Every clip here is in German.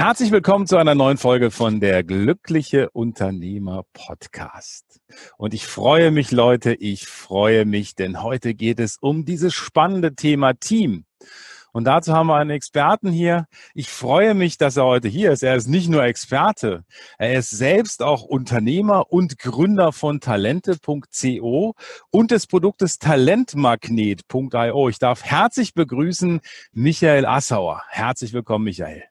Herzlich willkommen zu einer neuen Folge von der Glückliche Unternehmer Podcast. Und ich freue mich, Leute, ich freue mich, denn heute geht es um dieses spannende Thema Team. Und dazu haben wir einen Experten hier. Ich freue mich, dass er heute hier ist. Er ist nicht nur Experte, er ist selbst auch Unternehmer und Gründer von Talente.co und des Produktes Talentmagnet.io. Ich darf herzlich begrüßen Michael Assauer. Herzlich willkommen, Michael.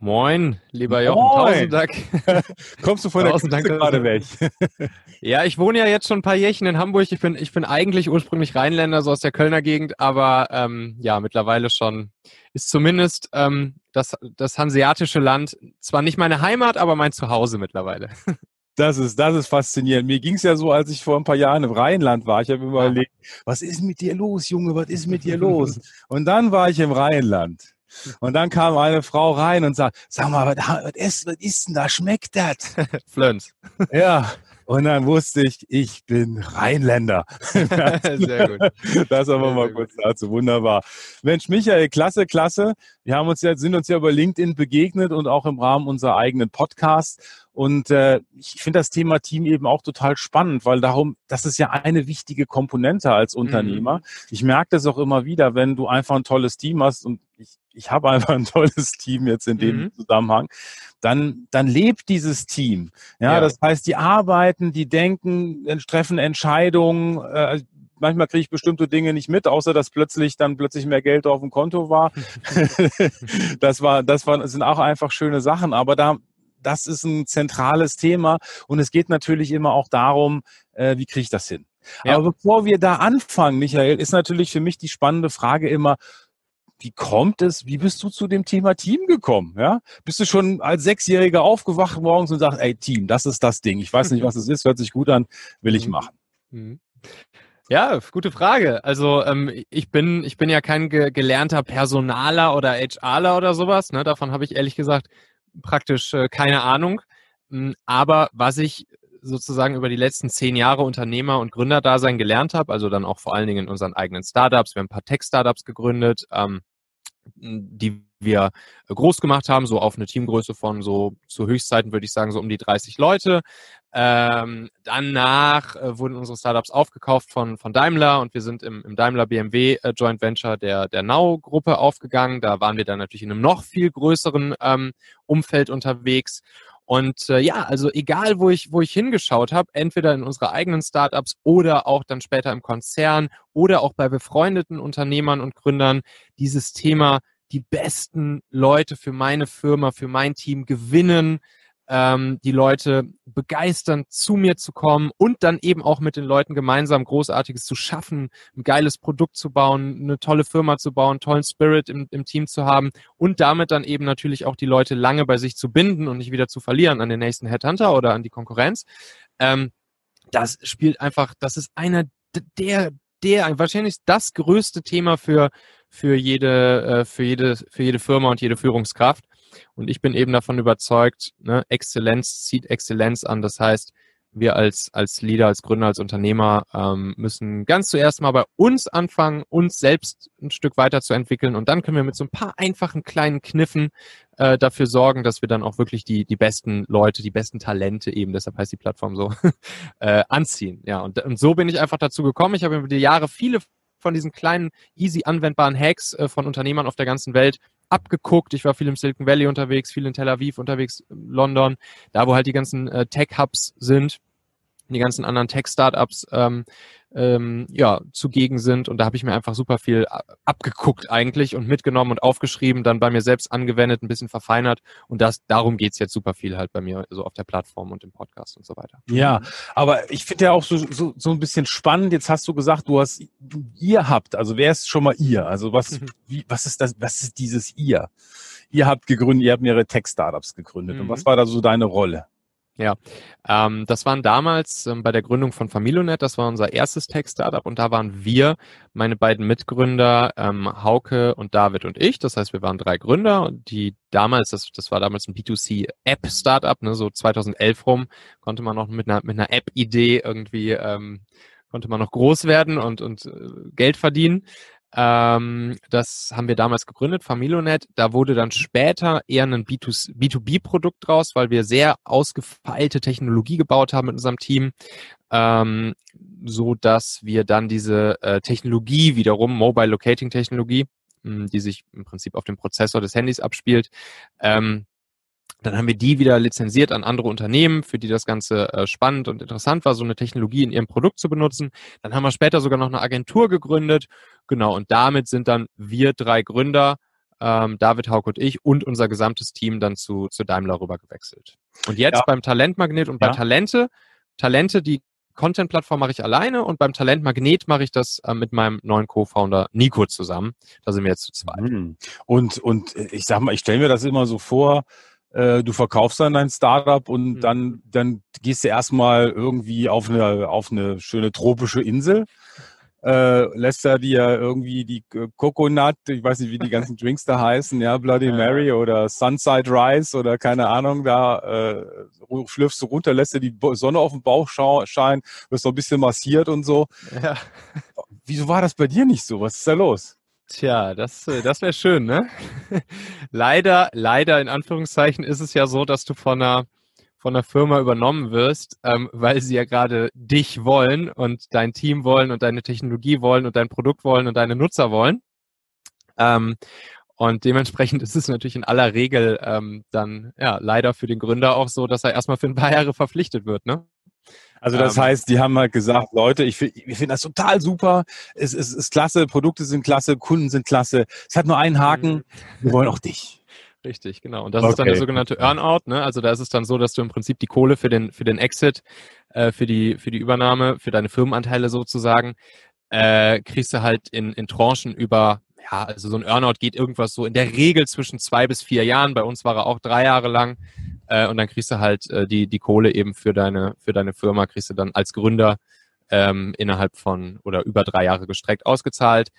Moin, lieber Jochen, Moin. tausend Dank. Kommst du von der Küste gerade weg? ja, ich wohne ja jetzt schon ein paar Jährchen in Hamburg. Ich bin, ich bin eigentlich ursprünglich Rheinländer, so aus der Kölner Gegend, aber ähm, ja, mittlerweile schon ist zumindest ähm, das, das hanseatische Land zwar nicht meine Heimat, aber mein Zuhause mittlerweile. Das ist, das ist faszinierend. Mir ging es ja so, als ich vor ein paar Jahren im Rheinland war. Ich habe mir überlegt, was ist mit dir los, Junge? Was ist mit dir los? Und dann war ich im Rheinland. Und dann kam eine Frau rein und sagt, sag mal, was, ist, was ist denn da? Schmeckt das? Flöns. Ja. Und dann wusste ich, ich bin Rheinländer. Sehr gut. Das aber mal kurz dazu. Wunderbar. Mensch, Michael, klasse, klasse. Wir haben uns ja, sind uns ja über LinkedIn begegnet und auch im Rahmen unserer eigenen Podcasts. Und äh, ich finde das Thema Team eben auch total spannend, weil darum, das ist ja eine wichtige Komponente als Unternehmer. Mhm. Ich merke das auch immer wieder, wenn du einfach ein tolles Team hast und ich, ich habe einfach ein tolles Team jetzt in dem mhm. Zusammenhang, dann, dann lebt dieses Team. Ja, ja, das heißt, die arbeiten, die denken, treffen Entscheidungen, äh, manchmal kriege ich bestimmte Dinge nicht mit, außer dass plötzlich dann plötzlich mehr Geld auf dem Konto war. das war, das war, sind auch einfach schöne Sachen. Aber da, das ist ein zentrales Thema und es geht natürlich immer auch darum, äh, wie kriege ich das hin. Ja. Aber bevor wir da anfangen, Michael, ist natürlich für mich die spannende Frage immer, wie kommt es, wie bist du zu dem Thema Team gekommen? Ja? Bist du schon als Sechsjähriger aufgewacht morgens und sagst, ey Team, das ist das Ding. Ich weiß nicht, was es ist, hört sich gut an, will ich mhm. machen. Mhm. Ja, gute Frage. Also ähm, ich bin ich bin ja kein ge gelernter Personaler oder HRler oder sowas. Ne? Davon habe ich ehrlich gesagt praktisch äh, keine Ahnung. Hm, aber was ich sozusagen über die letzten zehn Jahre Unternehmer und Gründerdasein gelernt habe, also dann auch vor allen Dingen in unseren eigenen Startups. Wir haben ein paar Tech-Startups gegründet, ähm, die wir groß gemacht haben, so auf eine Teamgröße von so zu Höchstzeiten würde ich sagen so um die 30 Leute. Ähm, danach äh, wurden unsere Startups aufgekauft von, von Daimler und wir sind im, im Daimler BMW äh, Joint Venture der, der Now-Gruppe aufgegangen. Da waren wir dann natürlich in einem noch viel größeren ähm, Umfeld unterwegs. Und äh, ja, also egal, wo ich, wo ich hingeschaut habe, entweder in unsere eigenen Startups oder auch dann später im Konzern oder auch bei befreundeten Unternehmern und Gründern, dieses Thema die besten Leute für meine Firma, für mein Team gewinnen, ähm, die Leute begeistern, zu mir zu kommen und dann eben auch mit den Leuten gemeinsam Großartiges zu schaffen, ein geiles Produkt zu bauen, eine tolle Firma zu bauen, tollen Spirit im, im Team zu haben und damit dann eben natürlich auch die Leute lange bei sich zu binden und nicht wieder zu verlieren an den nächsten Headhunter oder an die Konkurrenz. Ähm, das spielt einfach, das ist einer der, der, wahrscheinlich das größte Thema für, für jede, äh, für jede, für jede Firma und jede Führungskraft. Und ich bin eben davon überzeugt, ne, Exzellenz zieht Exzellenz an. Das heißt, wir als, als Leader, als Gründer, als Unternehmer ähm, müssen ganz zuerst mal bei uns anfangen, uns selbst ein Stück weiterzuentwickeln und dann können wir mit so ein paar einfachen kleinen Kniffen äh, dafür sorgen, dass wir dann auch wirklich die, die besten Leute, die besten Talente eben, deshalb heißt die Plattform so, äh, anziehen. Ja, und, und so bin ich einfach dazu gekommen. Ich habe über die Jahre viele von diesen kleinen, easy anwendbaren Hacks äh, von Unternehmern auf der ganzen Welt abgeguckt. Ich war viel im Silicon Valley unterwegs, viel in Tel Aviv unterwegs, London, da wo halt die ganzen äh, Tech-Hubs sind, die ganzen anderen Tech-Startups ähm, ähm, ja, zugegen sind. Und da habe ich mir einfach super viel abgeguckt eigentlich und mitgenommen und aufgeschrieben, dann bei mir selbst angewendet, ein bisschen verfeinert. Und das, darum geht's jetzt super viel halt bei mir, so auf der Plattform und im Podcast und so weiter. Ja, aber ich finde ja auch so, so, so ein bisschen spannend. Jetzt hast du gesagt, du hast, ihr habt, also wer ist schon mal ihr? Also was, wie, was ist das, was ist dieses ihr? Ihr habt gegründet, ihr habt mehrere Tech-Startups gegründet. Mhm. Und was war da so deine Rolle? Ja, ähm, das waren damals ähm, bei der Gründung von Familonet, das war unser erstes Tech-Startup und da waren wir, meine beiden Mitgründer, ähm, Hauke und David und ich. Das heißt, wir waren drei Gründer, die damals, das, das war damals ein B2C-App-Startup, ne, so 2011 rum, konnte man noch mit einer, mit einer App-Idee irgendwie, ähm, konnte man noch groß werden und, und äh, Geld verdienen. Ähm, das haben wir damals gegründet, Familonet. Da wurde dann später eher ein B2B-Produkt draus, weil wir sehr ausgefeilte Technologie gebaut haben mit unserem Team, ähm, so dass wir dann diese äh, Technologie wiederum, Mobile Locating Technologie, mh, die sich im Prinzip auf dem Prozessor des Handys abspielt, ähm, dann haben wir die wieder lizenziert an andere Unternehmen, für die das Ganze äh, spannend und interessant war, so eine Technologie in ihrem Produkt zu benutzen. Dann haben wir später sogar noch eine Agentur gegründet. Genau, und damit sind dann wir drei Gründer, ähm, David, Hauk und ich und unser gesamtes Team dann zu, zu Daimler rüber gewechselt. Und jetzt ja. beim Talentmagnet und bei ja. Talente, Talente, die Content-Plattform mache ich alleine und beim Talentmagnet mache ich das äh, mit meinem neuen Co-Founder Nico zusammen. Da sind wir jetzt zu zweit. Mhm. Und, und äh, ich sag mal, ich stelle mir das immer so vor, äh, du verkaufst dann dein Startup und mhm. dann, dann gehst du erstmal irgendwie auf eine, auf eine schöne tropische Insel. Äh, lässt er dir irgendwie die Coconut, ich weiß nicht, wie die ganzen Drinks da heißen, ja, Bloody Mary oder Sunside Rice oder keine Ahnung, da äh, schlürfst du runter, lässt dir die Sonne auf den Bauch scheinen, wirst noch ein bisschen massiert und so. Ja. Wieso war das bei dir nicht so? Was ist da los? Tja, das, äh, das wäre schön, ne? leider, leider in Anführungszeichen ist es ja so, dass du von einer, von einer Firma übernommen wirst, ähm, weil sie ja gerade dich wollen und dein Team wollen und deine Technologie wollen und dein Produkt wollen und deine Nutzer wollen. Ähm, und dementsprechend ist es natürlich in aller Regel ähm, dann ja leider für den Gründer auch so, dass er erstmal für ein paar Jahre verpflichtet wird, ne? Also das ähm, heißt, die haben halt gesagt, Leute, ich, wir finden das total super, es, es ist klasse, Produkte sind klasse, Kunden sind klasse. Es hat nur einen Haken, mhm. wir wollen auch dich. Richtig, genau. Und das okay. ist dann der sogenannte Earnout. Ne? Also da ist es dann so, dass du im Prinzip die Kohle für den für den Exit, äh, für die für die Übernahme, für deine Firmenanteile sozusagen, äh, kriegst du halt in, in Tranchen über ja, also so ein Earnout geht irgendwas so in der Regel zwischen zwei bis vier Jahren. Bei uns war er auch drei Jahre lang. Äh, und dann kriegst du halt äh, die, die Kohle eben für deine, für deine Firma, kriegst du dann als Gründer ähm, innerhalb von oder über drei Jahre gestreckt ausgezahlt.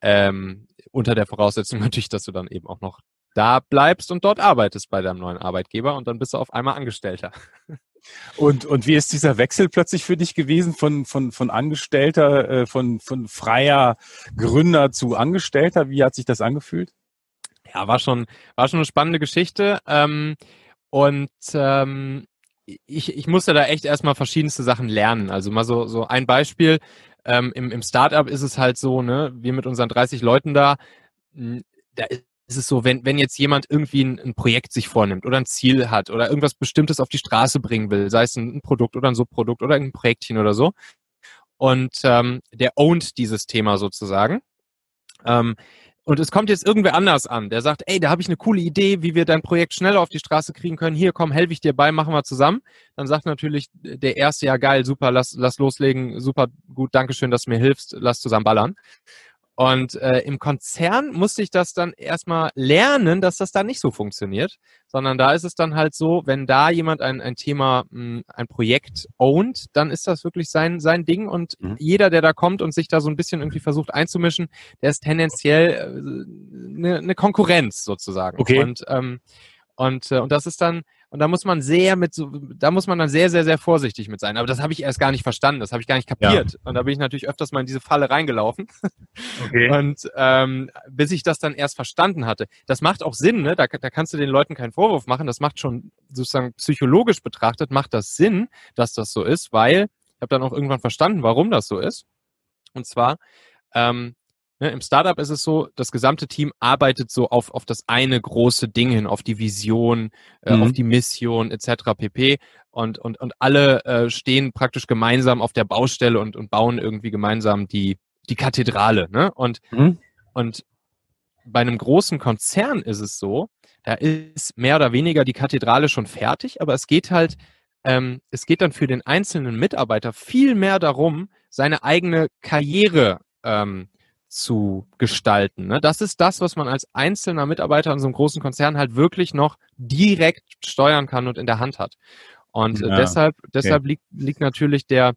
Ähm, unter der Voraussetzung natürlich, dass du dann eben auch noch da bleibst und dort arbeitest bei deinem neuen Arbeitgeber und dann bist du auf einmal Angestellter. Und, und wie ist dieser Wechsel plötzlich für dich gewesen von, von, von Angestellter, äh, von, von freier Gründer zu Angestellter? Wie hat sich das angefühlt? Ja, war schon, war schon eine spannende Geschichte. Ähm, und ähm, ich, ich musste da echt erstmal verschiedenste Sachen lernen. Also mal so, so ein Beispiel. Ähm, im, Im Startup ist es halt so, ne, wir mit unseren 30 Leuten da, hm, da ist es so, wenn, wenn jetzt jemand irgendwie ein, ein, Projekt sich vornimmt oder ein Ziel hat oder irgendwas Bestimmtes auf die Straße bringen will, sei es ein, ein Produkt oder ein Subprodukt oder ein Projektchen oder so, und ähm, der ownt dieses Thema sozusagen, ähm, und es kommt jetzt irgendwer anders an, der sagt, ey, da habe ich eine coole Idee, wie wir dein Projekt schneller auf die Straße kriegen können. Hier, komm, helfe ich dir bei, machen wir zusammen. Dann sagt natürlich der erste, ja geil, super, lass, lass loslegen, super gut, Dankeschön, dass du mir hilfst, lass zusammen ballern. Und äh, im Konzern musste ich das dann erstmal lernen, dass das da nicht so funktioniert, sondern da ist es dann halt so, wenn da jemand ein, ein Thema, mh, hm, ein Projekt ownt, dann ist das wirklich sein, sein Ding und mhm. jeder, der da kommt und sich da so ein bisschen irgendwie versucht einzumischen, der ist tendenziell äh, eine, eine Konkurrenz sozusagen. Okay. Und, ähm, und, äh, und das ist dann, und da muss man sehr mit so, da muss man dann sehr, sehr, sehr vorsichtig mit sein. Aber das habe ich erst gar nicht verstanden, das habe ich gar nicht kapiert. Ja. Und da bin ich natürlich öfters mal in diese Falle reingelaufen. Okay. Und ähm, bis ich das dann erst verstanden hatte. Das macht auch Sinn, ne? Da, da kannst du den Leuten keinen Vorwurf machen. Das macht schon sozusagen psychologisch betrachtet, macht das Sinn, dass das so ist, weil ich habe dann auch irgendwann verstanden, warum das so ist. Und zwar, ähm, Ne, Im Startup ist es so, das gesamte Team arbeitet so auf, auf das eine große Ding hin, auf die Vision, äh, mhm. auf die Mission etc. pp. Und, und, und alle äh, stehen praktisch gemeinsam auf der Baustelle und, und bauen irgendwie gemeinsam die, die Kathedrale. Ne? Und, mhm. und bei einem großen Konzern ist es so, da ist mehr oder weniger die Kathedrale schon fertig, aber es geht halt, ähm, es geht dann für den einzelnen Mitarbeiter viel mehr darum, seine eigene Karriere ähm, zu gestalten. Ne? Das ist das, was man als einzelner Mitarbeiter in so einem großen Konzern halt wirklich noch direkt steuern kann und in der Hand hat. Und äh, ja, deshalb, deshalb okay. liegt, liegt natürlich der,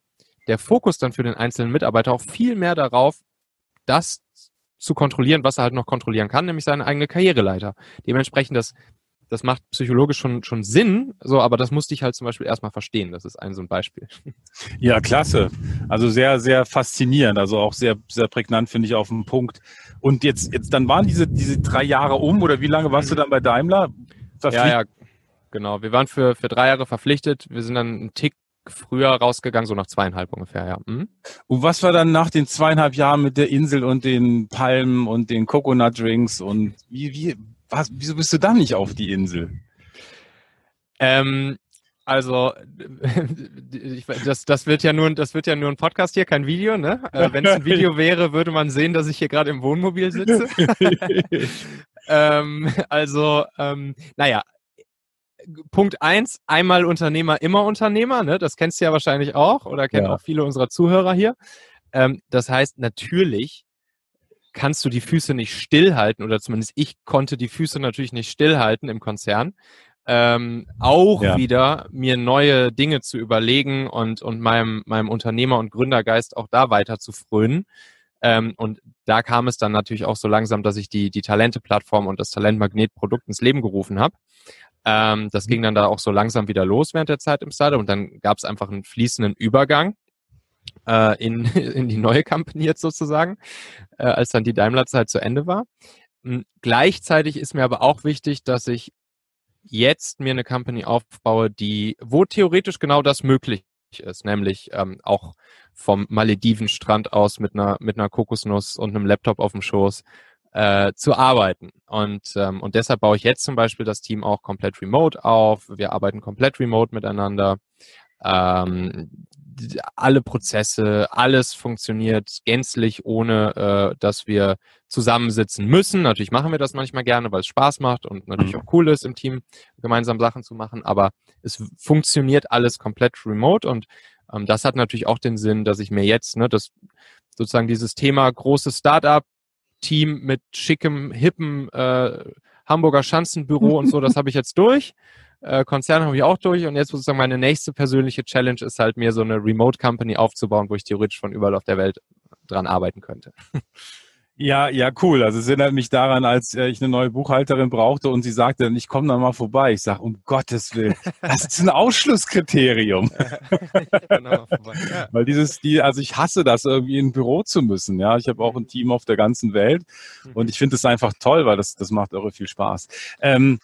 der Fokus dann für den einzelnen Mitarbeiter auch viel mehr darauf, das zu kontrollieren, was er halt noch kontrollieren kann, nämlich seine eigene Karriereleiter. Dementsprechend das das macht psychologisch schon, schon Sinn, so, aber das musste ich halt zum Beispiel erstmal verstehen. Das ist ein so ein Beispiel. Ja, klasse. Also sehr, sehr faszinierend. Also auch sehr, sehr prägnant, finde ich, auf den Punkt. Und jetzt, jetzt, dann waren diese, diese drei Jahre um oder wie lange warst du dann bei Daimler? Verpflicht ja, ja, genau. Wir waren für, für drei Jahre verpflichtet. Wir sind dann einen Tick früher rausgegangen, so nach zweieinhalb ungefähr, ja. Mhm. Und was war dann nach den zweieinhalb Jahren mit der Insel und den Palmen und den Coconut Drinks und wie, wie, was, wieso bist du da nicht auf die Insel? Ähm, also ich, das, das wird ja nur das wird ja nur ein Podcast hier, kein Video. Ne? Äh, Wenn es ein Video wäre, würde man sehen, dass ich hier gerade im Wohnmobil sitze. ähm, also ähm, naja, Punkt eins: einmal Unternehmer, immer Unternehmer. Ne? Das kennst du ja wahrscheinlich auch oder kennen ja. auch viele unserer Zuhörer hier. Ähm, das heißt natürlich kannst du die Füße nicht stillhalten oder zumindest ich konnte die Füße natürlich nicht stillhalten im Konzern. Ähm, auch ja. wieder mir neue Dinge zu überlegen und, und meinem, meinem Unternehmer- und Gründergeist auch da weiter zu frönen. Ähm, und da kam es dann natürlich auch so langsam, dass ich die, die Talente-Plattform und das Talentmagnet-Produkt ins Leben gerufen habe. Ähm, das mhm. ging dann da auch so langsam wieder los während der Zeit im Startup und dann gab es einfach einen fließenden Übergang äh, in, in die neue Company jetzt sozusagen, äh, als dann die Daimler-Zeit zu Ende war. Und gleichzeitig ist mir aber auch wichtig, dass ich jetzt mir eine Company aufbaue, die, wo theoretisch genau das möglich ist, nämlich ähm, auch vom Maledivenstrand aus mit einer, mit einer Kokosnuss und einem Laptop auf dem Schoß äh, zu arbeiten. Und, ähm, und deshalb baue ich jetzt zum Beispiel das Team auch komplett remote auf. Wir arbeiten komplett remote miteinander. Ähm, alle Prozesse, alles funktioniert gänzlich, ohne äh, dass wir zusammensitzen müssen. Natürlich machen wir das manchmal gerne, weil es Spaß macht und natürlich mhm. auch cool ist, im Team gemeinsam Sachen zu machen, aber es funktioniert alles komplett remote und ähm, das hat natürlich auch den Sinn, dass ich mir jetzt, ne, das sozusagen dieses Thema großes Startup, Team mit schickem, hippen äh, Hamburger Schanzenbüro und so, das habe ich jetzt durch äh, Konzern habe ich auch durch und jetzt sozusagen meine nächste persönliche Challenge ist halt mir so eine Remote Company aufzubauen, wo ich theoretisch von überall auf der Welt dran arbeiten könnte. Ja, ja, cool. Also es erinnert mich daran, als äh, ich eine neue Buchhalterin brauchte und sie sagte, ich komme dann mal vorbei. Ich sage, um Gottes Willen, das ist ein Ausschlusskriterium. genau, ja. Weil dieses, die, also ich hasse das, irgendwie in ein Büro zu müssen. Ja, ich habe auch ein Team auf der ganzen Welt und mhm. ich finde es einfach toll, weil das, das macht irre viel Spaß. Ähm,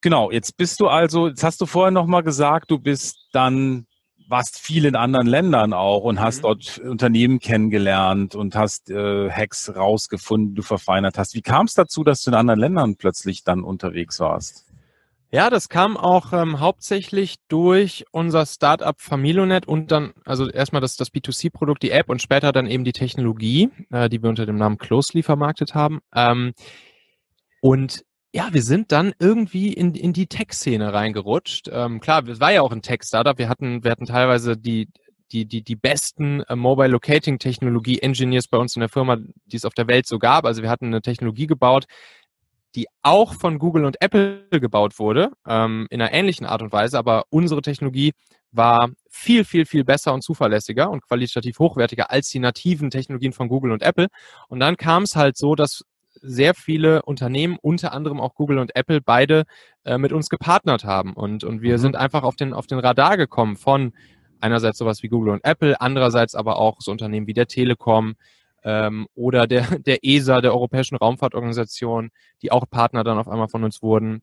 Genau, jetzt bist du also, jetzt hast du vorher nochmal gesagt, du bist dann, warst viel in anderen Ländern auch und hast mhm. dort Unternehmen kennengelernt und hast äh, Hacks rausgefunden, du verfeinert hast. Wie kam es dazu, dass du in anderen Ländern plötzlich dann unterwegs warst? Ja, das kam auch ähm, hauptsächlich durch unser Startup Familonet und dann, also erstmal das, das B2C-Produkt, die App und später dann eben die Technologie, äh, die wir unter dem Namen Closely vermarktet haben. Ähm, und ja, wir sind dann irgendwie in, in die Tech-Szene reingerutscht. Ähm, klar, es war ja auch ein Tech-Startup. Wir hatten, wir hatten teilweise die, die, die, die besten äh, Mobile Locating Technologie Engineers bei uns in der Firma, die es auf der Welt so gab. Also wir hatten eine Technologie gebaut, die auch von Google und Apple gebaut wurde, ähm, in einer ähnlichen Art und Weise, aber unsere Technologie war viel, viel, viel besser und zuverlässiger und qualitativ hochwertiger als die nativen Technologien von Google und Apple. Und dann kam es halt so, dass sehr viele Unternehmen, unter anderem auch Google und Apple, beide äh, mit uns gepartnert haben. Und, und wir mhm. sind einfach auf den, auf den Radar gekommen von einerseits sowas wie Google und Apple, andererseits aber auch so Unternehmen wie der Telekom ähm, oder der, der ESA, der Europäischen Raumfahrtorganisation, die auch Partner dann auf einmal von uns wurden.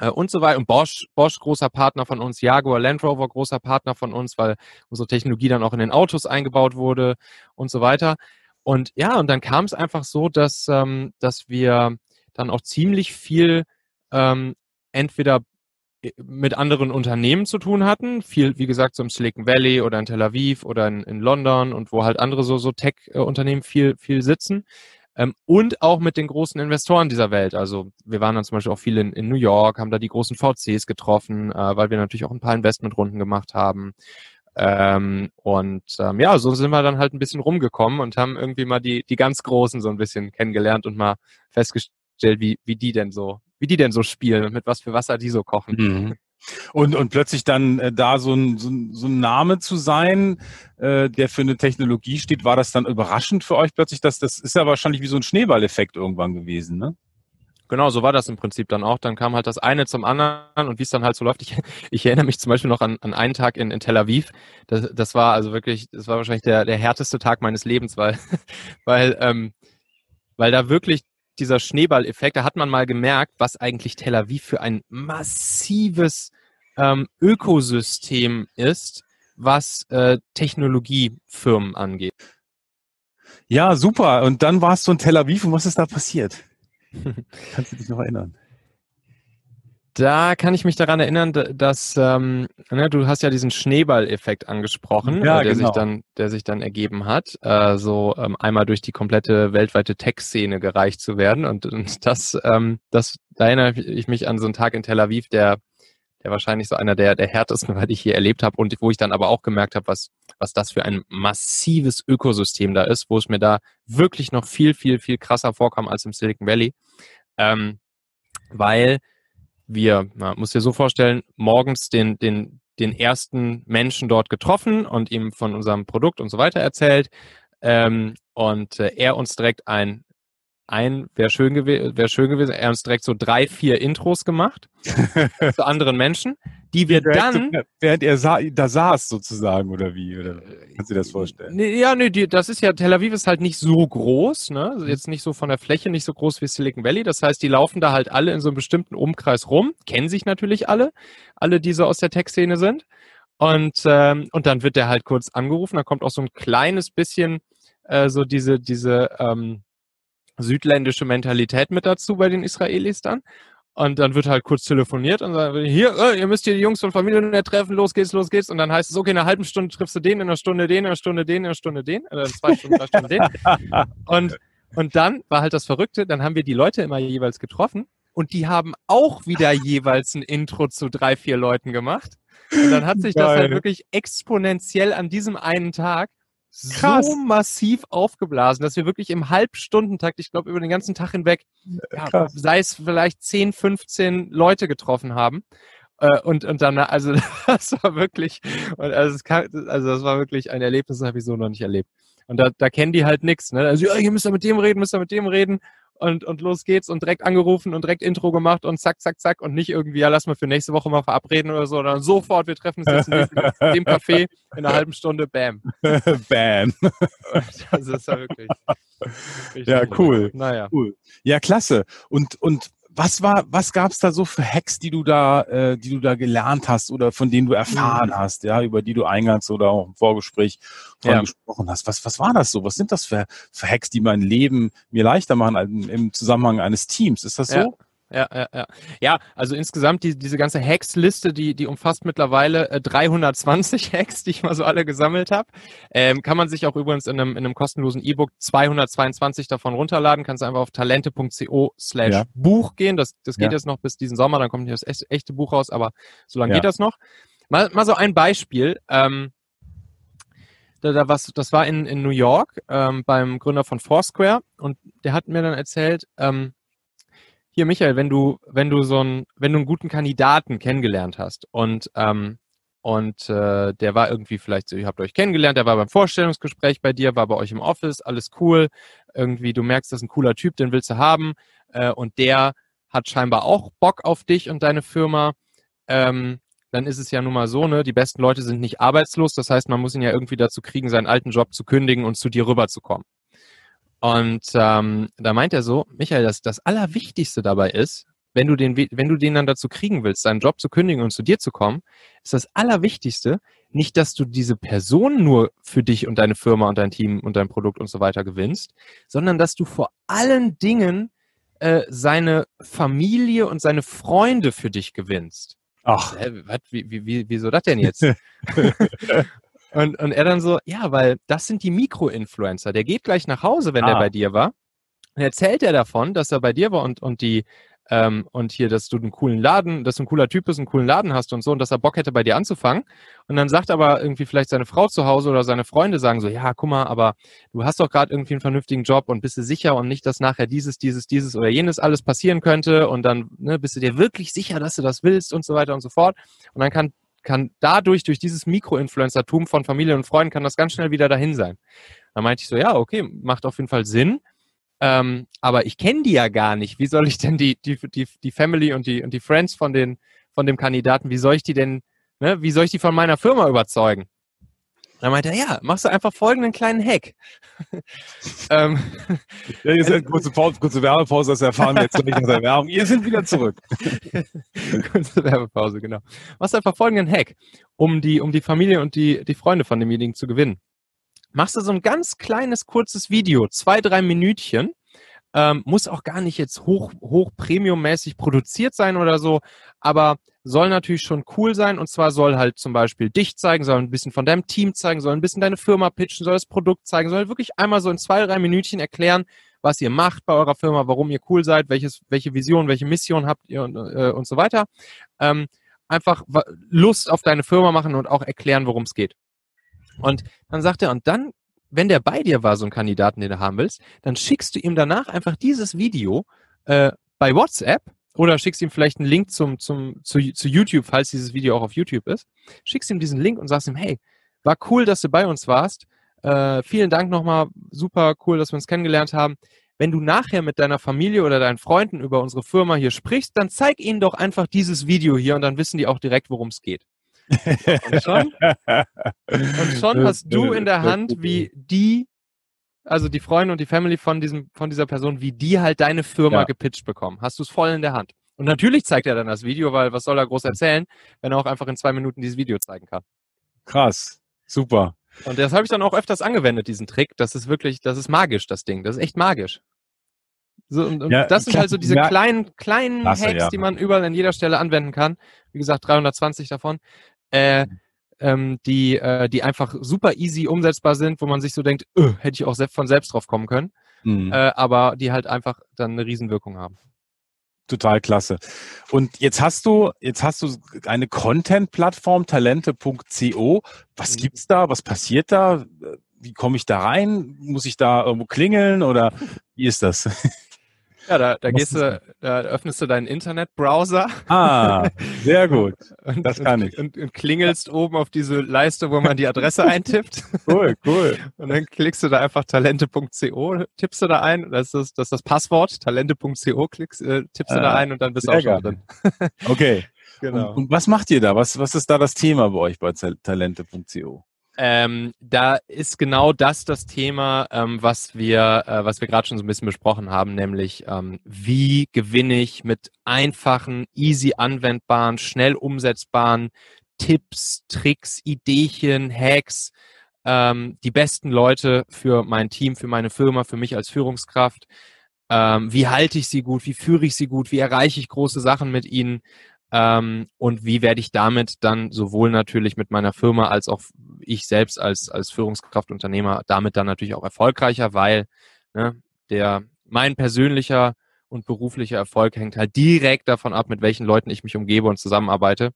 Äh, und so weiter. Und Bosch, Bosch, großer Partner von uns, Jaguar Land Rover, großer Partner von uns, weil unsere Technologie dann auch in den Autos eingebaut wurde und so weiter. Und ja, und dann kam es einfach so, dass, ähm, dass wir dann auch ziemlich viel ähm, entweder äh, mit anderen Unternehmen zu tun hatten, viel, wie gesagt, so im Silicon Valley oder in Tel Aviv oder in, in London und wo halt andere so, so Tech-Unternehmen viel, viel sitzen. Ähm, und auch mit den großen Investoren dieser Welt. Also wir waren dann zum Beispiel auch viel in, in New York, haben da die großen VCs getroffen, äh, weil wir natürlich auch ein paar Investmentrunden gemacht haben. Ähm, und ähm, ja, so sind wir dann halt ein bisschen rumgekommen und haben irgendwie mal die, die ganz Großen so ein bisschen kennengelernt und mal festgestellt, wie, wie die denn so, wie die denn so spielen und mit was für Wasser die so kochen. Mhm. Und, und plötzlich dann äh, da so ein, so, ein, so ein Name zu sein, äh, der für eine Technologie steht, war das dann überraschend für euch plötzlich? Dass, das ist ja wahrscheinlich wie so ein Schneeballeffekt irgendwann gewesen, ne? Genau, so war das im Prinzip dann auch. Dann kam halt das eine zum anderen und wie es dann halt so läuft. Ich, ich erinnere mich zum Beispiel noch an, an einen Tag in, in Tel Aviv. Das, das war also wirklich, das war wahrscheinlich der, der härteste Tag meines Lebens, weil, weil, ähm, weil da wirklich dieser Schneeballeffekt, da hat man mal gemerkt, was eigentlich Tel Aviv für ein massives ähm, Ökosystem ist, was äh, Technologiefirmen angeht. Ja, super. Und dann warst du in Tel Aviv und was ist da passiert? Kannst du dich noch erinnern? Da kann ich mich daran erinnern, dass ähm, ne, du hast ja diesen Schneeball-Effekt angesprochen, ja, der genau. sich dann, der sich dann ergeben hat, äh, so ähm, einmal durch die komplette weltweite Tech-Szene gereicht zu werden. Und, und das, ähm, das, da erinnere ich mich an so einen Tag in Tel Aviv, der, der wahrscheinlich so einer der, der härtesten die ich hier erlebt habe und wo ich dann aber auch gemerkt habe, was, was das für ein massives Ökosystem da ist, wo es mir da wirklich noch viel, viel, viel krasser vorkam als im Silicon Valley. Ähm, weil wir, man muss dir so vorstellen, morgens den, den, den ersten Menschen dort getroffen und ihm von unserem Produkt und so weiter erzählt. Ähm, und äh, er uns direkt ein ein, wäre schön, gew wär schön gewesen, er hat uns direkt so drei, vier Intros gemacht zu anderen Menschen, die wir dann... Während er sa da saß sozusagen, oder wie? Oder kannst du dir das vorstellen? Nee, ja, nee, die, das ist ja, Tel Aviv ist halt nicht so groß, ne? Also jetzt nicht so von der Fläche, nicht so groß wie Silicon Valley. Das heißt, die laufen da halt alle in so einem bestimmten Umkreis rum, kennen sich natürlich alle, alle, die so aus der Tech-Szene sind. Und, ähm, und dann wird der halt kurz angerufen, da kommt auch so ein kleines bisschen äh, so diese, diese, ähm, südländische Mentalität mit dazu bei den Israelis dann. Und dann wird halt kurz telefoniert und sagt, hier, äh, ihr müsst hier die Jungs von Familie treffen, los geht's, los geht's. Und dann heißt es, okay, in einer halben Stunde triffst du den, in einer Stunde den, in einer Stunde den, in einer Stunde den, oder in zwei Stunden, drei Stunden den. Und, und dann war halt das Verrückte, dann haben wir die Leute immer jeweils getroffen und die haben auch wieder jeweils ein Intro zu drei, vier Leuten gemacht. Und dann hat sich Geil. das halt wirklich exponentiell an diesem einen Tag Krass. so massiv aufgeblasen, dass wir wirklich im Halbstundentakt, ich glaube über den ganzen Tag hinweg, ja, sei es vielleicht 10, 15 Leute getroffen haben. Äh, und, und dann, also das war wirklich, also, kann, also das war wirklich ein Erlebnis, das habe ich so noch nicht erlebt. Und da, da kennen die halt nichts. Ne? Also, ja, ihr müsst ja mit dem reden, müsst ihr mit dem reden und, und los geht's und direkt angerufen und direkt Intro gemacht und zack, zack, zack und nicht irgendwie, ja, lass mal für nächste Woche mal verabreden oder so, sondern sofort, wir treffen uns jetzt in dem Café in einer halben Stunde, bam. bam. Das ist ja wirklich. ja, cool. Naja. Cool. Ja, klasse. Und, und was war, was gab's da so für Hacks, die du da, äh, die du da gelernt hast oder von denen du erfahren mhm. hast, ja, über die du eingangs oder auch im Vorgespräch ja. gesprochen hast? Was, was war das so? Was sind das für, für Hacks, die mein Leben mir leichter machen im Zusammenhang eines Teams? Ist das so? Ja ja, ja, ja. Ja, also insgesamt die, diese ganze Hacks-Liste, die, die umfasst mittlerweile äh, 320 Hacks, die ich mal so alle gesammelt habe. Ähm, kann man sich auch übrigens in einem, in einem kostenlosen E-Book 222 davon runterladen. Kannst einfach auf talente.co slash ja. Buch gehen. Das, das geht ja. jetzt noch bis diesen Sommer, dann kommt hier das echte Buch raus, aber so lange ja. geht das noch. Mal, mal so ein Beispiel. Ähm, da, da was, das war in, in New York ähm, beim Gründer von Foursquare und der hat mir dann erzählt, ähm, hier Michael, wenn du, wenn du so einen, wenn du einen guten Kandidaten kennengelernt hast und ähm, und äh, der war irgendwie vielleicht so, ihr habt euch kennengelernt, der war beim Vorstellungsgespräch bei dir, war bei euch im Office, alles cool. Irgendwie, du merkst, das ist ein cooler Typ, den willst du haben. Äh, und der hat scheinbar auch Bock auf dich und deine Firma. Ähm, dann ist es ja nun mal so, ne, die besten Leute sind nicht arbeitslos. Das heißt, man muss ihn ja irgendwie dazu kriegen, seinen alten Job zu kündigen und zu dir rüberzukommen. Und ähm, da meint er so, Michael, das, das Allerwichtigste dabei ist, wenn du, den, wenn du den dann dazu kriegen willst, deinen Job zu kündigen und zu dir zu kommen, ist das Allerwichtigste nicht, dass du diese Person nur für dich und deine Firma und dein Team und dein Produkt und so weiter gewinnst, sondern dass du vor allen Dingen äh, seine Familie und seine Freunde für dich gewinnst. Ach. Äh, was, wie, wie, wieso das denn jetzt? Und, und er dann so, ja, weil das sind die Mikro-Influencer. Der geht gleich nach Hause, wenn ah. der bei dir war. Und erzählt er davon, dass er bei dir war und, und die, ähm, und hier, dass du einen coolen Laden, dass du ein cooler Typ bist, einen coolen Laden hast und so und dass er Bock hätte, bei dir anzufangen. Und dann sagt aber irgendwie vielleicht seine Frau zu Hause oder seine Freunde sagen so, ja, guck mal, aber du hast doch gerade irgendwie einen vernünftigen Job und bist du sicher und nicht, dass nachher dieses, dieses, dieses oder jenes alles passieren könnte und dann ne, bist du dir wirklich sicher, dass du das willst und so weiter und so fort. Und dann kann kann dadurch, durch dieses Mikroinfluencertum von Familie und Freunden, kann das ganz schnell wieder dahin sein. Da meinte ich so, ja, okay, macht auf jeden Fall Sinn. Ähm, aber ich kenne die ja gar nicht. Wie soll ich denn die, die, die, die Family und die, und die Friends von, den, von dem Kandidaten, wie soll ich die denn, ne, wie soll ich die von meiner Firma überzeugen? Dann meinte er, ja, machst du einfach folgenden kleinen Hack. ähm, ja, jetzt eine kurze, Pause, kurze Werbepause, das erfahren wir jetzt nicht nach der Werbung. Ihr sind wieder zurück. kurze Werbepause, genau. Machst einfach folgenden Hack, um die, um die Familie und die, die Freunde von demjenigen zu gewinnen machst du so ein ganz kleines, kurzes Video, zwei, drei Minütchen. Ähm, muss auch gar nicht jetzt hoch, hoch Premium-mäßig produziert sein oder so, aber soll natürlich schon cool sein. Und zwar soll halt zum Beispiel dich zeigen, soll ein bisschen von deinem Team zeigen, soll ein bisschen deine Firma pitchen, soll das Produkt zeigen, soll wirklich einmal so in zwei, drei Minütchen erklären, was ihr macht bei eurer Firma, warum ihr cool seid, welches, welche Vision, welche Mission habt ihr und, äh, und so weiter. Ähm, einfach Lust auf deine Firma machen und auch erklären, worum es geht. Und dann sagt er, und dann, wenn der bei dir war, so ein Kandidaten, den du haben willst, dann schickst du ihm danach einfach dieses Video äh, bei WhatsApp oder schickst ihm vielleicht einen Link zum, zum, zu, zu YouTube, falls dieses Video auch auf YouTube ist. Schickst ihm diesen Link und sagst ihm, hey, war cool, dass du bei uns warst. Äh, vielen Dank nochmal, super cool, dass wir uns kennengelernt haben. Wenn du nachher mit deiner Familie oder deinen Freunden über unsere Firma hier sprichst, dann zeig ihnen doch einfach dieses Video hier und dann wissen die auch direkt, worum es geht. Und schon, und schon hast du in der Hand, wie die, also die Freunde und die Family von diesem, von dieser Person, wie die halt deine Firma ja. gepitcht bekommen. Hast du es voll in der Hand. Und natürlich zeigt er dann das Video, weil was soll er groß erzählen, wenn er auch einfach in zwei Minuten dieses Video zeigen kann. Krass. Super. Und das habe ich dann auch öfters angewendet, diesen Trick. Das ist wirklich, das ist magisch, das Ding. Das ist echt magisch. So, und, und ja, das sind halt so diese ja, kleinen, kleinen klasse, Hacks, ja. die man überall an jeder Stelle anwenden kann. Wie gesagt, 320 davon äh, ähm, die, äh, die einfach super easy umsetzbar sind, wo man sich so denkt, öh, hätte ich auch von selbst drauf kommen können, mhm. äh, aber die halt einfach dann eine Riesenwirkung haben. Total klasse. Und jetzt hast du, jetzt hast du eine Content-Plattform, talente.co. Was mhm. gibt's da? Was passiert da? Wie komme ich da rein? Muss ich da irgendwo klingeln oder wie ist das? Ja, da, da gehst du, da öffnest du deinen Internetbrowser. Ah, sehr gut. Das kann ich. Und, und, klingelst oben auf diese Leiste, wo man die Adresse eintippt. Cool, cool. Und dann klickst du da einfach talente.co, tippst du da ein, das ist das, ist das Passwort, talente.co, klickst, äh, tippst du da ah, ein und dann bist du auch schon drin. Okay. Genau. Und, und was macht ihr da? Was, was ist da das Thema bei euch bei talente.co? Ähm, da ist genau das das Thema, ähm, was wir, äh, was wir gerade schon so ein bisschen besprochen haben, nämlich ähm, wie gewinne ich mit einfachen, easy anwendbaren, schnell umsetzbaren Tipps, Tricks, Ideechen, Hacks, ähm, die besten Leute für mein Team, für meine Firma, für mich als Führungskraft. Ähm, wie halte ich sie gut? Wie führe ich sie gut? Wie erreiche ich große Sachen mit ihnen? Ähm, und wie werde ich damit dann sowohl natürlich mit meiner Firma als auch ich selbst als, als Führungskraftunternehmer damit dann natürlich auch erfolgreicher, weil ne, der mein persönlicher und beruflicher Erfolg hängt halt direkt davon ab, mit welchen Leuten ich mich umgebe und zusammenarbeite.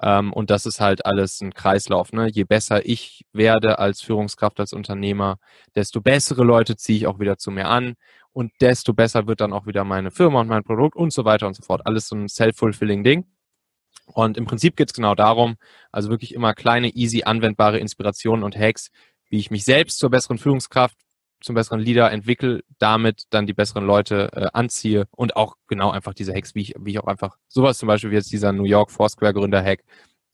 Ähm, und das ist halt alles ein Kreislauf. Ne? Je besser ich werde als Führungskraft, als Unternehmer, desto bessere Leute ziehe ich auch wieder zu mir an und desto besser wird dann auch wieder meine Firma und mein Produkt und so weiter und so fort. Alles so ein self-fulfilling Ding. Und im Prinzip geht es genau darum, also wirklich immer kleine, easy anwendbare Inspirationen und Hacks, wie ich mich selbst zur besseren Führungskraft, zum besseren Leader entwickle, damit dann die besseren Leute äh, anziehe und auch genau einfach diese Hacks, wie ich, wie ich auch einfach sowas zum Beispiel wie jetzt dieser New York Foursquare Gründer Hack,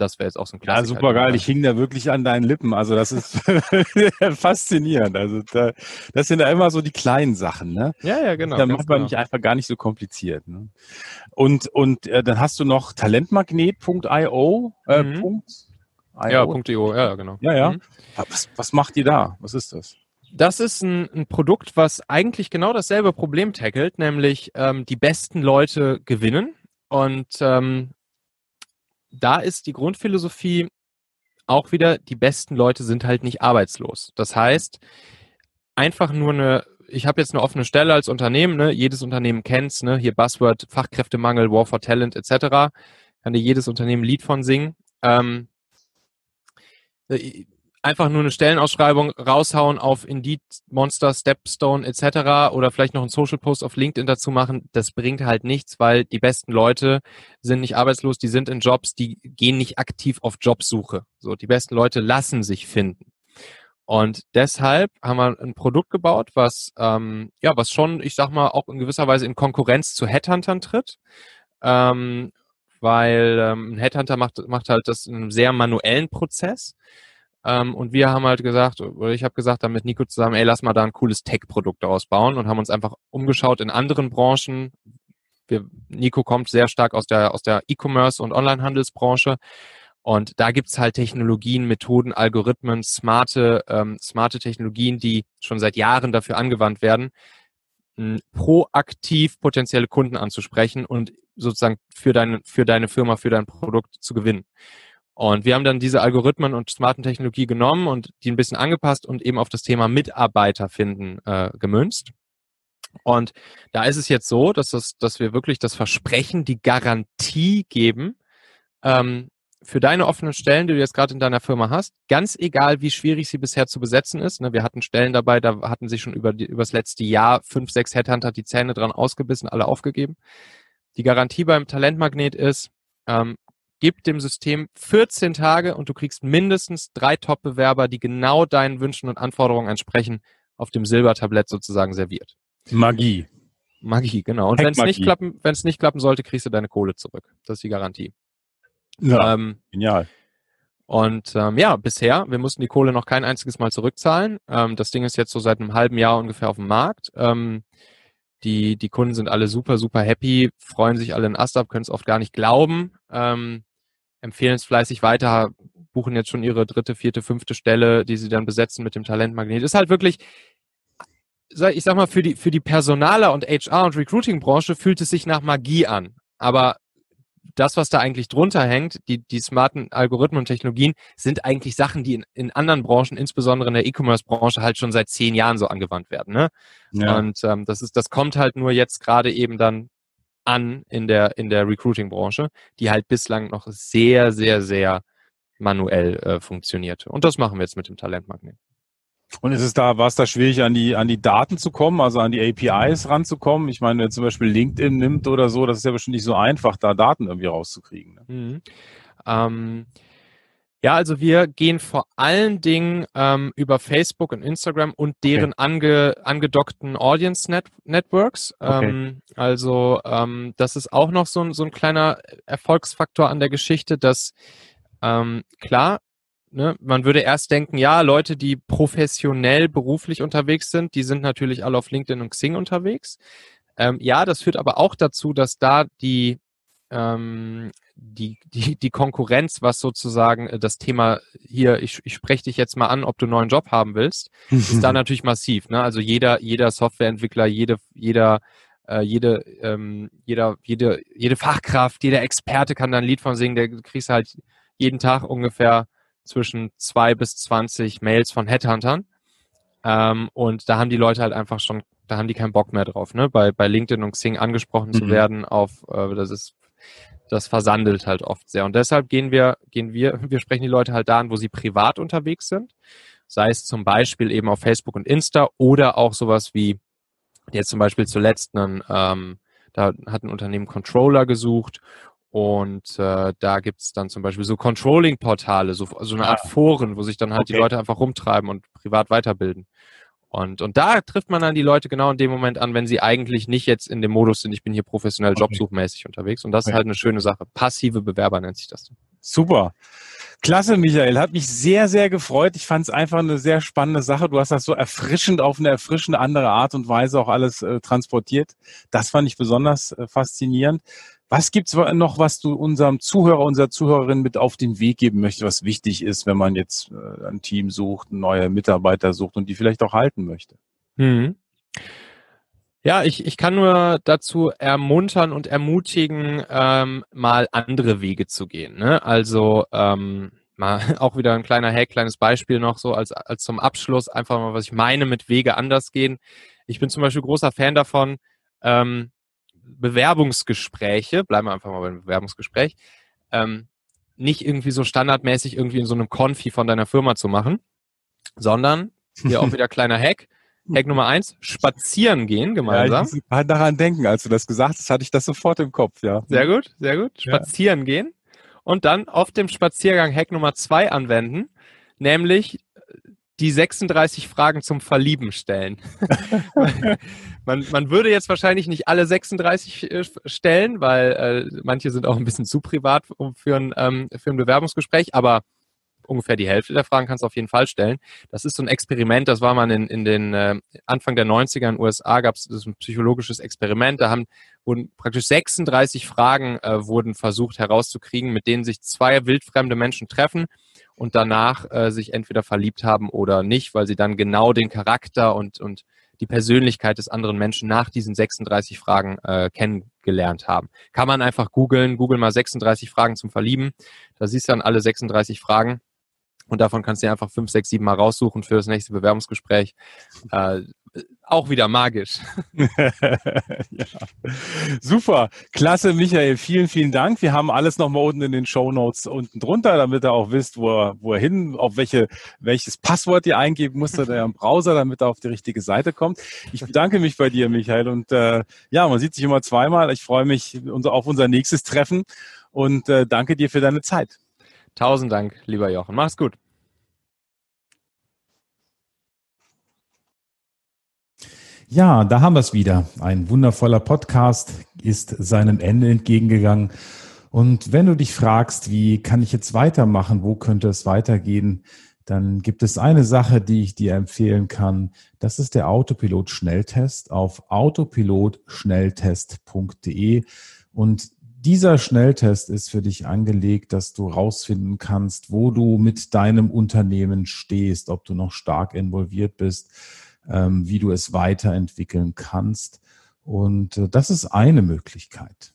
das wäre jetzt auch so ein Klassiker. Ja, super geil. Ich hing da wirklich an deinen Lippen. Also das ist faszinierend. Also da, das sind ja immer so die kleinen Sachen, ne? Ja, ja, genau. Da macht man genau. nicht einfach gar nicht so kompliziert. Ne? Und und äh, dann hast du noch talentmagnet.io. Äh, mhm. Punkt, ja, .io, ja, genau. Ja, ja. Mhm. Was, was macht ihr da? Was ist das? Das ist ein, ein, Produkt, was eigentlich genau dasselbe Problem tackelt, nämlich ähm, die besten Leute gewinnen. Und ähm, da ist die Grundphilosophie auch wieder, die besten Leute sind halt nicht arbeitslos. Das heißt, einfach nur eine, ich habe jetzt eine offene Stelle als Unternehmen, ne? jedes Unternehmen kennt's, ne? hier Buzzword, Fachkräftemangel, War for Talent etc. Kann dir jedes Unternehmen ein Lied von singen. Ähm, äh, einfach nur eine Stellenausschreibung raushauen auf Indeed, Monster, Stepstone etc. oder vielleicht noch einen Social Post auf LinkedIn dazu machen, das bringt halt nichts, weil die besten Leute sind nicht arbeitslos, die sind in Jobs, die gehen nicht aktiv auf Jobsuche. So, die besten Leute lassen sich finden. Und deshalb haben wir ein Produkt gebaut, was ähm, ja, was schon, ich sag mal, auch in gewisser Weise in Konkurrenz zu Headhuntern tritt. Ähm, weil ähm, ein Headhunter macht, macht halt das in einem sehr manuellen Prozess. Ähm, und wir haben halt gesagt, oder ich habe gesagt dann mit Nico zusammen, ey, lass mal da ein cooles Tech-Produkt daraus bauen und haben uns einfach umgeschaut in anderen Branchen. Wir, Nico kommt sehr stark aus der, aus der E-Commerce und Online-Handelsbranche. Und da gibt's halt Technologien, Methoden, Algorithmen, smarte, ähm, smarte Technologien, die schon seit Jahren dafür angewandt werden, proaktiv potenzielle Kunden anzusprechen und sozusagen für deine, für deine Firma, für dein Produkt zu gewinnen. Und wir haben dann diese Algorithmen und smarten Technologie genommen und die ein bisschen angepasst und eben auf das Thema Mitarbeiter finden äh, gemünzt. Und da ist es jetzt so, dass, das, dass wir wirklich das Versprechen, die Garantie geben, ähm, für deine offenen Stellen, die du jetzt gerade in deiner Firma hast, ganz egal, wie schwierig sie bisher zu besetzen ist. Ne, wir hatten Stellen dabei, da hatten sich schon über, die, über das letzte Jahr fünf, sechs Headhunter die Zähne dran ausgebissen, alle aufgegeben. Die Garantie beim Talentmagnet ist, ähm, gib dem System 14 Tage und du kriegst mindestens drei Top-Bewerber, die genau deinen Wünschen und Anforderungen entsprechen, auf dem Silbertablett sozusagen serviert. Magie. Magie, genau. Und wenn es nicht klappen, wenn es nicht klappen sollte, kriegst du deine Kohle zurück. Das ist die Garantie. Ja, ähm, genial. Und ähm, ja, bisher, wir mussten die Kohle noch kein einziges Mal zurückzahlen. Ähm, das Ding ist jetzt so seit einem halben Jahr ungefähr auf dem Markt. Ähm, die, die Kunden sind alle super, super happy, freuen sich alle in Ast ab, können es oft gar nicht glauben. Ähm, empfehlen es fleißig weiter, buchen jetzt schon ihre dritte, vierte, fünfte Stelle, die sie dann besetzen mit dem Talentmagnet. Ist halt wirklich, ich sag mal, für die, für die Personaler und HR und Recruiting-Branche fühlt es sich nach Magie an. Aber das, was da eigentlich drunter hängt, die, die smarten Algorithmen und Technologien, sind eigentlich Sachen, die in, in anderen Branchen, insbesondere in der E-Commerce-Branche, halt schon seit zehn Jahren so angewandt werden. Ne? Ja. Und ähm, das ist, das kommt halt nur jetzt gerade eben dann an in der, in der Recruiting-Branche, die halt bislang noch sehr, sehr, sehr manuell äh, funktionierte. Und das machen wir jetzt mit dem Talentmagnet. Und ist es da, war es da schwierig, an die, an die Daten zu kommen, also an die APIs ranzukommen? Ich meine, wenn zum Beispiel LinkedIn nimmt oder so, das ist ja bestimmt nicht so einfach, da Daten irgendwie rauszukriegen. Ne? Mhm. Ähm, ja, also wir gehen vor allen Dingen ähm, über Facebook und Instagram und deren okay. ange, angedockten Audience Net Networks. Okay. Ähm, also ähm, das ist auch noch so ein, so ein kleiner Erfolgsfaktor an der Geschichte, dass ähm, klar, ne, man würde erst denken, ja, Leute, die professionell beruflich unterwegs sind, die sind natürlich alle auf LinkedIn und Xing unterwegs. Ähm, ja, das führt aber auch dazu, dass da die ähm, die, die, die Konkurrenz, was sozusagen äh, das Thema hier, ich, ich spreche dich jetzt mal an, ob du einen neuen Job haben willst, ist da natürlich massiv. Ne? Also jeder, jeder Softwareentwickler, jede, jeder, äh, jede, ähm, jeder, jede, jede Fachkraft, jeder Experte kann da ein Lied von singen, der kriegst halt jeden Tag ungefähr zwischen zwei bis zwanzig Mails von Headhuntern. Ähm, und da haben die Leute halt einfach schon, da haben die keinen Bock mehr drauf, ne? Bei, bei LinkedIn und Xing angesprochen mhm. zu werden auf, äh, das ist das versandelt halt oft sehr. Und deshalb gehen wir, gehen wir, wir sprechen die Leute halt da an, wo sie privat unterwegs sind. Sei es zum Beispiel eben auf Facebook und Insta oder auch sowas wie jetzt zum Beispiel zuletzt einen, ähm, da hat ein Unternehmen Controller gesucht und äh, da gibt's dann zum Beispiel so Controlling-Portale, so, so eine Art Foren, wo sich dann halt okay. die Leute einfach rumtreiben und privat weiterbilden. Und, und da trifft man dann die Leute genau in dem Moment an, wenn sie eigentlich nicht jetzt in dem Modus sind, ich bin hier professionell okay. jobsuchmäßig unterwegs. Und das okay. ist halt eine schöne Sache. Passive Bewerber nennt sich das. Super. Klasse, Michael. Hat mich sehr, sehr gefreut. Ich fand es einfach eine sehr spannende Sache. Du hast das so erfrischend auf eine erfrischende andere Art und Weise auch alles äh, transportiert. Das fand ich besonders äh, faszinierend. Was gibt's noch, was du unserem Zuhörer, unserer Zuhörerin mit auf den Weg geben möchtest, was wichtig ist, wenn man jetzt äh, ein Team sucht, neue Mitarbeiter sucht und die vielleicht auch halten möchte? Mhm. Ja, ich, ich kann nur dazu ermuntern und ermutigen, ähm, mal andere Wege zu gehen. Ne? Also ähm, mal auch wieder ein kleiner Hack, kleines Beispiel noch so als, als zum Abschluss, einfach mal, was ich meine mit Wege anders gehen Ich bin zum Beispiel großer Fan davon, ähm, Bewerbungsgespräche, bleiben wir einfach mal beim Bewerbungsgespräch, ähm, nicht irgendwie so standardmäßig irgendwie in so einem Konfi von deiner Firma zu machen, sondern hier auch wieder kleiner Hack. Hack Nummer eins, spazieren gehen gemeinsam. Ja, ich daran denken, als du das gesagt hast, hatte ich das sofort im Kopf, ja. Sehr gut, sehr gut. Spazieren ja. gehen und dann auf dem Spaziergang Hack Nummer zwei anwenden, nämlich die 36 Fragen zum Verlieben stellen. man, man würde jetzt wahrscheinlich nicht alle 36 äh, stellen, weil äh, manche sind auch ein bisschen zu privat für ein, ähm, für ein Bewerbungsgespräch, aber ungefähr die Hälfte der Fragen kannst du auf jeden Fall stellen. Das ist so ein Experiment, das war man in, in den äh, Anfang der 90er in den USA, gab es ein psychologisches Experiment, da haben wurden praktisch 36 Fragen äh, wurden versucht herauszukriegen, mit denen sich zwei wildfremde Menschen treffen und danach äh, sich entweder verliebt haben oder nicht, weil sie dann genau den Charakter und, und die Persönlichkeit des anderen Menschen nach diesen 36 Fragen äh, kennengelernt haben. Kann man einfach googeln, google mal 36 Fragen zum Verlieben. Da siehst du dann alle 36 Fragen und davon kannst du dir einfach fünf, sechs, sieben Mal raussuchen für das nächste Bewerbungsgespräch. Äh, auch wieder magisch. ja. Super, klasse, Michael. Vielen, vielen Dank. Wir haben alles nochmal unten in den Show Notes unten drunter, damit ihr auch wisst, wo er, wo er hin, auf welche, welches Passwort ihr eingeben musst oder im Browser, damit er auf die richtige Seite kommt. Ich bedanke mich bei dir, Michael. Und äh, ja, man sieht sich immer zweimal. Ich freue mich auf unser nächstes Treffen und äh, danke dir für deine Zeit. Tausend Dank, lieber Jochen. Mach's gut. Ja, da haben wir es wieder. Ein wundervoller Podcast ist seinem Ende entgegengegangen. Und wenn du dich fragst, wie kann ich jetzt weitermachen, wo könnte es weitergehen, dann gibt es eine Sache, die ich dir empfehlen kann. Das ist der Autopilot-Schnelltest auf autopilotschnelltest.de. Und dieser Schnelltest ist für dich angelegt, dass du rausfinden kannst, wo du mit deinem Unternehmen stehst, ob du noch stark involviert bist, ähm, wie du es weiterentwickeln kannst. Und äh, das ist eine Möglichkeit.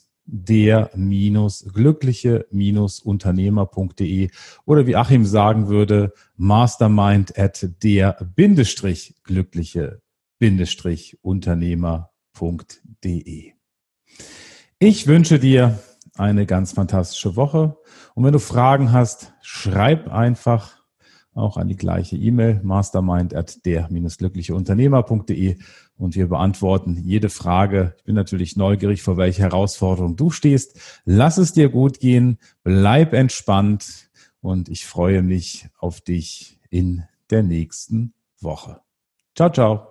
der-glückliche-unternehmer.de oder wie Achim sagen würde, mastermind at der-glückliche-unternehmer.de. Ich wünsche dir eine ganz fantastische Woche und wenn du Fragen hast, schreib einfach auch an die gleiche E-Mail mastermind at der-glückliche-unternehmer.de und wir beantworten jede Frage. Ich bin natürlich neugierig, vor welcher Herausforderung du stehst. Lass es dir gut gehen, bleib entspannt und ich freue mich auf dich in der nächsten Woche. Ciao, ciao.